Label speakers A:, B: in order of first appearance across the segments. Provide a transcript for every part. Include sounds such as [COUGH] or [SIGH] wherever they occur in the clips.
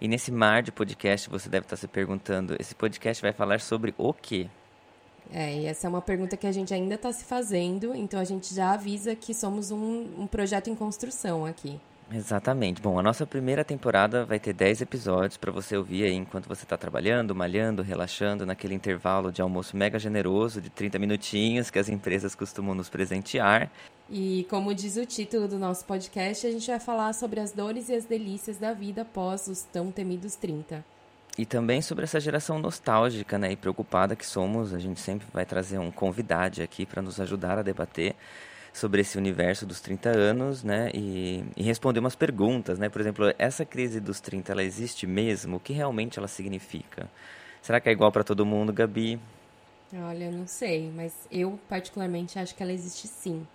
A: E nesse mar de podcast, você deve estar se perguntando: esse podcast vai falar sobre o quê?
B: É, e essa é uma pergunta que a gente ainda está se fazendo, então a gente já avisa que somos um, um projeto em construção aqui.
A: Exatamente. Bom, a nossa primeira temporada vai ter 10 episódios para você ouvir aí enquanto você está trabalhando, malhando, relaxando, naquele intervalo de almoço mega generoso de 30 minutinhos que as empresas costumam nos presentear.
B: E como diz o título do nosso podcast, a gente vai falar sobre as dores e as delícias da vida após os tão temidos 30.
A: E também sobre essa geração nostálgica né, e preocupada que somos. A gente sempre vai trazer um convidado aqui para nos ajudar a debater sobre esse universo dos 30 anos, né? E, e, responder umas perguntas, né? Por exemplo, essa crise dos 30, ela existe mesmo? O que realmente ela significa? Será que é igual para todo mundo, Gabi?
B: Olha, não sei, mas eu particularmente acho que ela existe sim.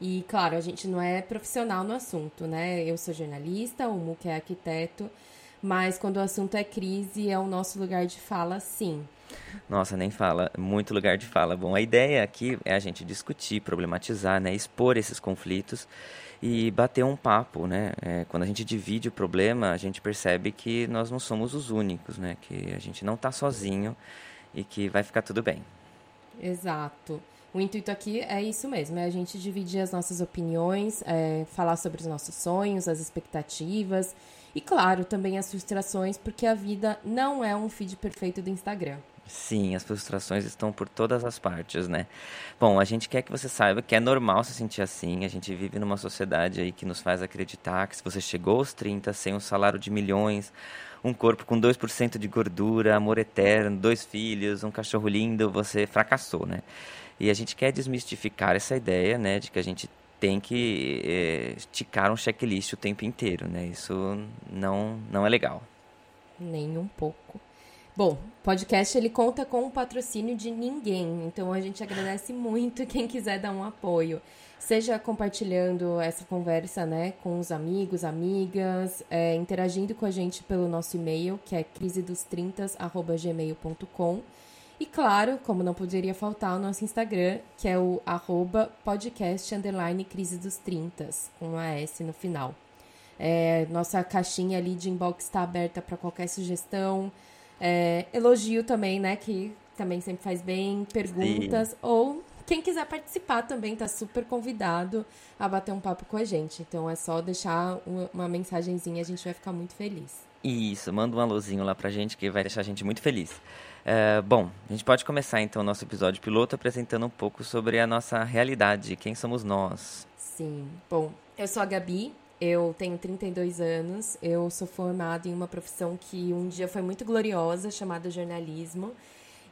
B: E claro, a gente não é profissional no assunto, né? Eu sou jornalista, o Muque é arquiteto, mas quando o assunto é crise, é o nosso lugar de fala, sim.
A: Nossa, nem fala, muito lugar de fala. Bom, a ideia aqui é a gente discutir, problematizar, né, expor esses conflitos e bater um papo, né? É, quando a gente divide o problema, a gente percebe que nós não somos os únicos, né? Que a gente não está sozinho e que vai ficar tudo bem.
B: Exato. O intuito aqui é isso mesmo, é a gente dividir as nossas opiniões, é, falar sobre os nossos sonhos, as expectativas e, claro, também as frustrações, porque a vida não é um feed perfeito do Instagram.
A: Sim, as frustrações estão por todas as partes, né? Bom, a gente quer que você saiba que é normal se sentir assim. A gente vive numa sociedade aí que nos faz acreditar que se você chegou aos 30 sem um salário de milhões, um corpo com 2% de gordura, amor eterno, dois filhos, um cachorro lindo, você fracassou, né? E a gente quer desmistificar essa ideia, né, de que a gente tem que é, esticar um checklist o tempo inteiro, né? Isso não, não é legal.
B: Nem um pouco. Bom, podcast ele conta com o patrocínio de ninguém, então a gente agradece muito quem quiser dar um apoio, seja compartilhando essa conversa, né, com os amigos, amigas, é, interagindo com a gente pelo nosso e-mail, que é crisedos30@gmail.com. E claro, como não poderia faltar, o nosso Instagram, que é o arroba podcast underline crise dos 30, com a S no final. É, nossa caixinha ali de inbox está aberta para qualquer sugestão, é, elogio também, né? Que também sempre faz bem, perguntas. Sim. Ou quem quiser participar também tá super convidado a bater um papo com a gente. Então é só deixar uma, mensagenzinha, a gente vai ficar muito feliz.
A: Isso, manda um alôzinho lá pra gente que vai deixar a gente muito feliz. É, bom, a gente pode começar então o nosso episódio piloto apresentando um pouco sobre a nossa realidade, quem somos nós.
B: Sim, bom, eu sou a Gabi, eu tenho 32 anos, eu sou formada em uma profissão que um dia foi muito gloriosa, chamada jornalismo.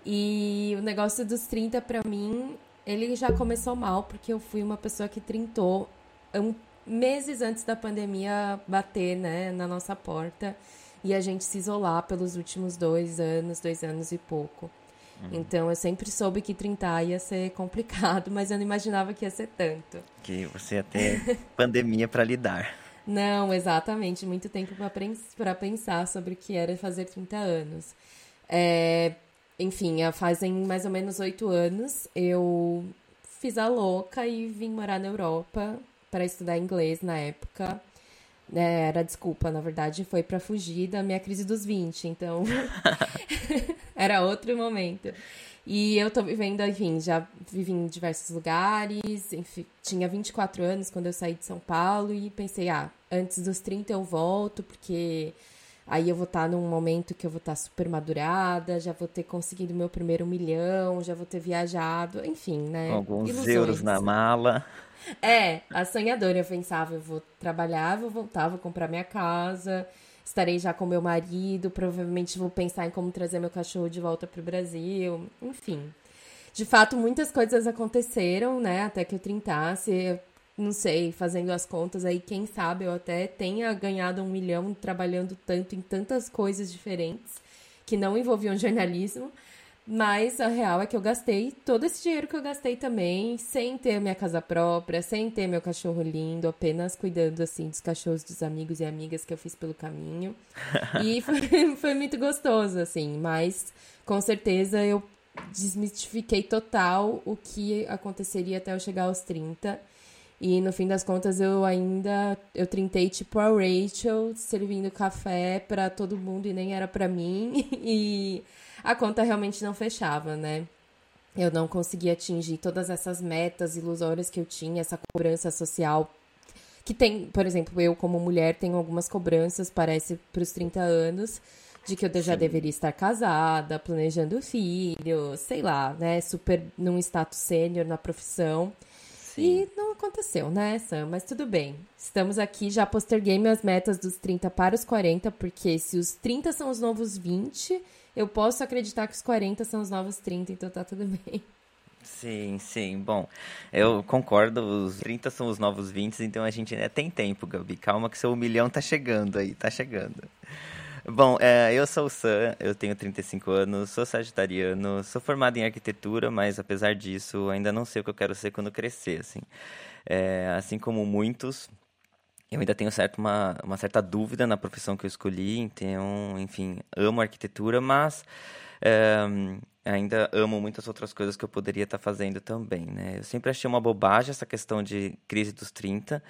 B: E o negócio dos 30 para mim, ele já começou mal, porque eu fui uma pessoa que trintou um, meses antes da pandemia bater, né, na nossa porta e a gente se isolar pelos últimos dois anos, dois anos e pouco. Uhum. Então eu sempre soube que 30 ia ser [LAUGHS] complicado, mas eu não imaginava que ia ser tanto.
A: Que você ia ter [LAUGHS] pandemia para lidar.
B: Não, exatamente. Muito tempo para pensar sobre o que era fazer 30 anos. É, enfim, fazem mais ou menos oito anos eu fiz a louca e vim morar na Europa para estudar inglês na época. É, era desculpa, na verdade, foi para fugir da minha crise dos 20, então [LAUGHS] [LAUGHS] era outro momento. E eu tô vivendo, enfim, já vivi em diversos lugares, enfim, tinha 24 anos quando eu saí de São Paulo e pensei, ah, antes dos 30 eu volto, porque aí eu vou estar tá num momento que eu vou estar tá super madurada, já vou ter conseguido meu primeiro milhão, já vou ter viajado, enfim, né?
A: Alguns Ilusões. euros na mala.
B: É, a sonhadora, eu pensava, eu vou trabalhar, vou voltar, vou comprar minha casa, estarei já com meu marido, provavelmente vou pensar em como trazer meu cachorro de volta para o Brasil, enfim. de fato, muitas coisas aconteceram, né? Até que eu trintasse. Eu não sei, fazendo as contas aí, quem sabe eu até tenha ganhado um milhão trabalhando tanto em tantas coisas diferentes que não envolviam jornalismo. Mas a real é que eu gastei todo esse dinheiro que eu gastei também, sem ter minha casa própria, sem ter meu cachorro lindo, apenas cuidando assim dos cachorros dos amigos e amigas que eu fiz pelo caminho. [LAUGHS] e foi, foi muito gostoso, assim, mas com certeza eu desmistifiquei total o que aconteceria até eu chegar aos 30. E no fim das contas eu ainda eu trintei tipo a Rachel servindo café para todo mundo e nem era para mim [LAUGHS] e a conta realmente não fechava, né? Eu não conseguia atingir todas essas metas ilusórias que eu tinha, essa cobrança social que tem, por exemplo, eu como mulher tenho algumas cobranças, parece, para os 30 anos, de que eu já Sim. deveria estar casada, planejando filho, sei lá, né, super num status sênior na profissão. Sim. E não aconteceu, né, Sam? Mas tudo bem. Estamos aqui, já posterguei minhas metas dos 30 para os 40, porque se os 30 são os novos 20, eu posso acreditar que os 40 são os novos 30, então tá tudo [LAUGHS] bem.
A: Sim, sim. Bom, eu concordo, os 30 são os novos 20, então a gente ainda tem tempo, Gabi. Calma que seu milhão tá chegando aí, tá chegando. Bom, é, eu sou o Sam, eu tenho 35 anos, sou sagitariano, sou formado em arquitetura, mas apesar disso, ainda não sei o que eu quero ser quando crescer, assim. É, assim como muitos, eu ainda tenho certo, uma, uma certa dúvida na profissão que eu escolhi, então, enfim, amo arquitetura, mas é, ainda amo muitas outras coisas que eu poderia estar fazendo também, né? Eu sempre achei uma bobagem essa questão de crise dos 30,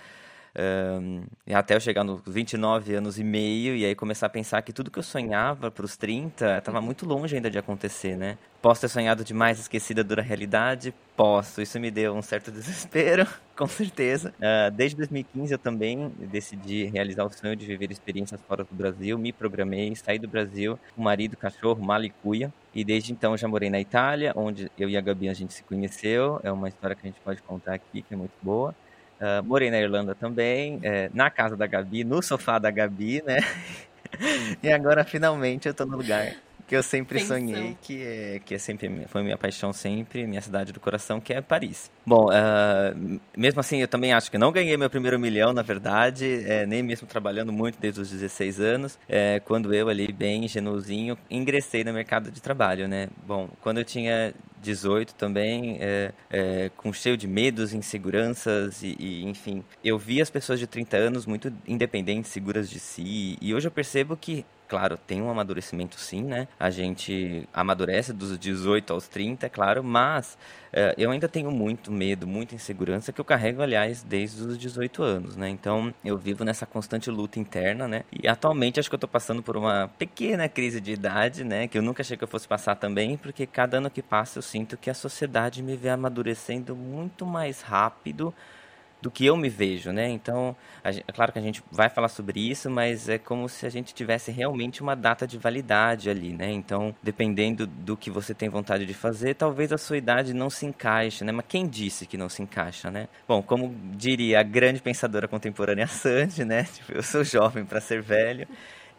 A: um, até eu chegar nos 29 anos e meio e aí começar a pensar que tudo que eu sonhava para os 30 estava muito longe ainda de acontecer, né? Posso ter sonhado demais, esquecida da realidade? Posso. Isso me deu um certo [LAUGHS] desespero, com certeza. Uh, desde 2015 eu também decidi realizar o sonho de viver experiências fora do Brasil. Me programei, saí do Brasil com marido, cachorro, malicuia. E desde então já morei na Itália, onde eu e a Gabi a gente se conheceu. É uma história que a gente pode contar aqui, que é muito boa. Uh, morei na Irlanda também, é, na casa da Gabi, no sofá da Gabi, né? [LAUGHS] e agora finalmente eu tô no lugar que eu sempre Pensão. sonhei, que é, que é sempre foi minha paixão sempre, minha cidade do coração, que é Paris. Bom, uh, mesmo assim, eu também acho que não ganhei meu primeiro milhão, na verdade, é, nem mesmo trabalhando muito desde os 16 anos, é, quando eu ali, bem ingenuozinho, ingressei no mercado de trabalho, né? Bom, quando eu tinha 18 também, é, é, com cheio de medos, inseguranças e, e, enfim. Eu vi as pessoas de 30 anos muito independentes, seguras de si, e hoje eu percebo que claro, tem um amadurecimento sim, né? A gente amadurece dos 18 aos 30, é claro, mas é, eu ainda tenho muito medo, muita insegurança que eu carrego, aliás, desde os 18 anos, né? Então, eu vivo nessa constante luta interna, né? E atualmente acho que eu tô passando por uma pequena crise de idade, né? Que eu nunca achei que eu fosse passar também, porque cada ano que passa eu sinto que a sociedade me vê amadurecendo muito mais rápido do que eu me vejo, né? Então, gente, é claro que a gente vai falar sobre isso, mas é como se a gente tivesse realmente uma data de validade ali, né? Então, dependendo do que você tem vontade de fazer, talvez a sua idade não se encaixe, né? Mas quem disse que não se encaixa, né? Bom, como diria a grande pensadora contemporânea [LAUGHS] Sandy, né? Tipo, eu sou jovem para ser velho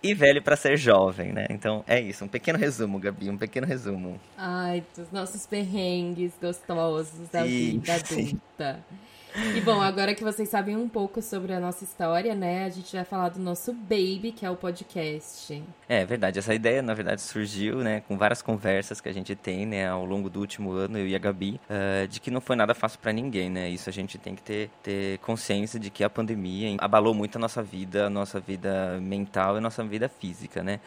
A: e velho para ser jovem, né? Então é isso, um pequeno resumo, Gabi, um pequeno resumo.
B: Ai, dos nossos perrengues gostosos da sim, vida [LAUGHS] adulta. Sim. E bom, agora que vocês sabem um pouco sobre a nossa história, né? A gente vai falar do nosso Baby, que é o podcast.
A: É verdade, essa ideia na verdade surgiu, né, com várias conversas que a gente tem, né, ao longo do último ano, eu e a Gabi, uh, de que não foi nada fácil para ninguém, né? Isso a gente tem que ter, ter consciência de que a pandemia abalou muito a nossa vida, a nossa vida mental e a nossa vida física, né?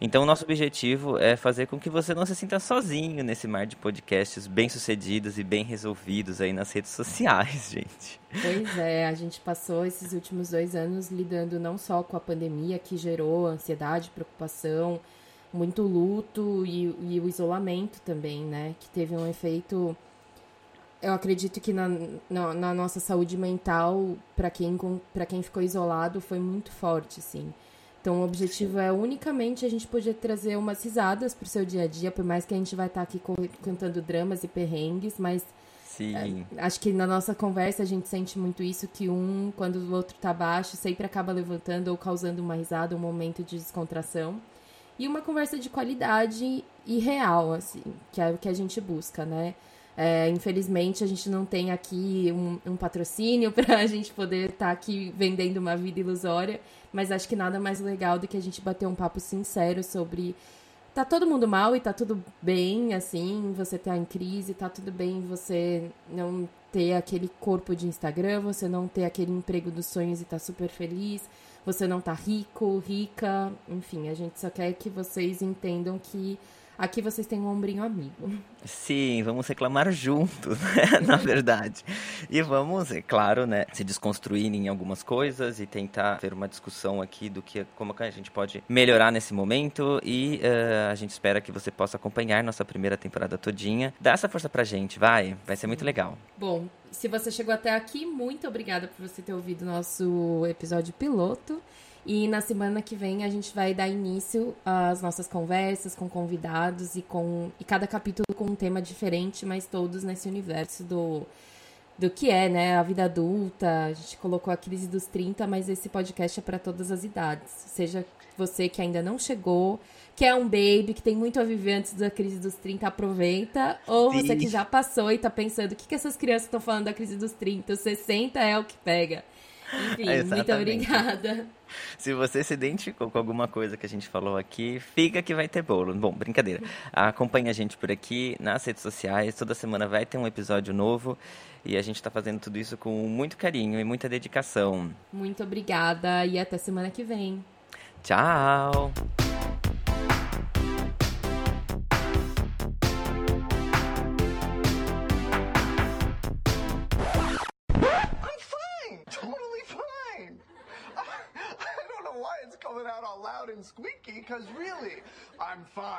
A: Então, o nosso objetivo é fazer com que você não se sinta sozinho nesse mar de podcasts bem-sucedidos e bem resolvidos aí nas redes sociais, [LAUGHS] gente gente.
B: Pois é, a gente passou esses últimos dois anos lidando não só com a pandemia que gerou ansiedade, preocupação, muito luto e, e o isolamento também, né? Que teve um efeito. Eu acredito que na, na, na nossa saúde mental, para quem, quem ficou isolado, foi muito forte, assim. Então, o objetivo é unicamente a gente poder trazer umas risadas pro seu dia a dia, por mais que a gente vai estar tá aqui contando dramas e perrengues, mas Sim. É, acho que na nossa conversa a gente sente muito isso, que um, quando o outro tá baixo, sempre acaba levantando ou causando uma risada, um momento de descontração. E uma conversa de qualidade e real, assim, que é o que a gente busca, né? É, infelizmente, a gente não tem aqui um, um patrocínio [LAUGHS] para a gente poder estar tá aqui vendendo uma vida ilusória, mas acho que nada mais legal do que a gente bater um papo sincero sobre tá todo mundo mal e tá tudo bem, assim, você tá em crise, tá tudo bem você não ter aquele corpo de Instagram, você não ter aquele emprego dos sonhos e tá super feliz, você não tá rico, rica, enfim, a gente só quer que vocês entendam que aqui vocês têm um ombrinho amigo.
A: Sim, vamos reclamar juntos, [LAUGHS] né? na verdade. E vamos, é claro, né, se desconstruir em algumas coisas e tentar ter uma discussão aqui do que como a gente pode melhorar nesse momento e uh, a gente espera que você possa acompanhar nossa primeira temporada todinha. Dá essa força pra gente, vai, vai ser muito legal.
B: Bom, se você chegou até aqui, muito obrigada por você ter ouvido nosso episódio piloto. E na semana que vem a gente vai dar início às nossas conversas com convidados e com e cada capítulo com um tema diferente, mas todos nesse universo do do que é, né, a vida adulta. A gente colocou a crise dos 30, mas esse podcast é para todas as idades. Seja você que ainda não chegou, que é um baby, que tem muito a viver antes da crise dos 30, aproveita. Ou Sim. você que já passou e tá pensando, o que, que essas crianças estão falando da crise dos 30? Os 60 é o que pega. Enfim, muito obrigada. [LAUGHS]
A: Se você se identificou com alguma coisa que a gente falou aqui, fica que vai ter bolo. Bom, brincadeira. Acompanhe a gente por aqui nas redes sociais. Toda semana vai ter um episódio novo. E a gente está fazendo tudo isso com muito carinho e muita dedicação.
B: Muito obrigada e até semana que vem.
A: Tchau!
C: I'm fine.